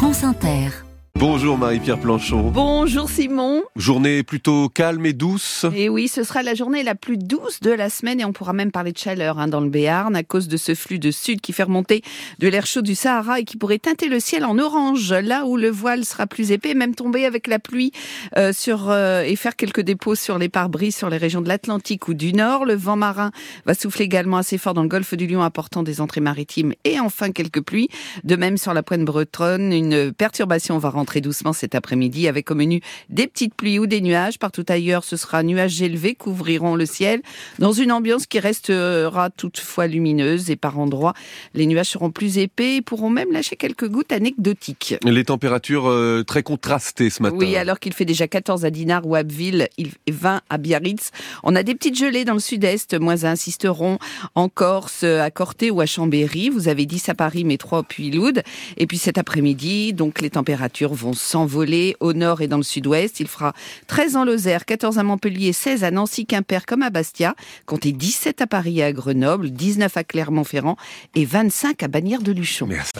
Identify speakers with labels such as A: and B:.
A: France Inter.
B: Bonjour Marie-Pierre Planchon.
C: Bonjour Simon.
B: Journée plutôt calme et douce.
C: Et oui, ce sera la journée la plus douce de la semaine et on pourra même parler de chaleur hein, dans le Béarn à cause de ce flux de sud qui fait remonter de l'air chaud du Sahara et qui pourrait teinter le ciel en orange, là où le voile sera plus épais, même tomber avec la pluie euh, sur euh, et faire quelques dépôts sur les pare-brises sur les régions de l'Atlantique ou du Nord. Le vent marin va souffler également assez fort dans le golfe du Lion, apportant des entrées maritimes et enfin quelques pluies. De même sur la pointe bretonne, une perturbation va rentrer doucement cet après-midi avec au menu des petites pluies ou des nuages. Partout ailleurs, ce sera nuages élevés couvriront le ciel dans une ambiance qui restera toutefois lumineuse et par endroits, les nuages seront plus épais et pourront même lâcher quelques gouttes anecdotiques.
B: Les températures euh, très contrastées ce matin.
C: Oui, alors qu'il fait déjà 14 à Dinard ou à Abbeville et 20 à Biarritz. On a des petites gelées dans le sud-est, moins insisteront en Corse, à Corté ou à Chambéry. Vous avez 10 à Paris, mais 3 puis Loud. Et puis cet après-midi, donc les vont s'envoler au nord et dans le sud-ouest. Il fera 13 en Lozère, 14 à Montpellier, 16 à Nancy, Quimper comme à Bastia. Comptez 17 à Paris et à Grenoble, 19 à Clermont-Ferrand et 25 à Bagnères de Luchon.
B: Merci.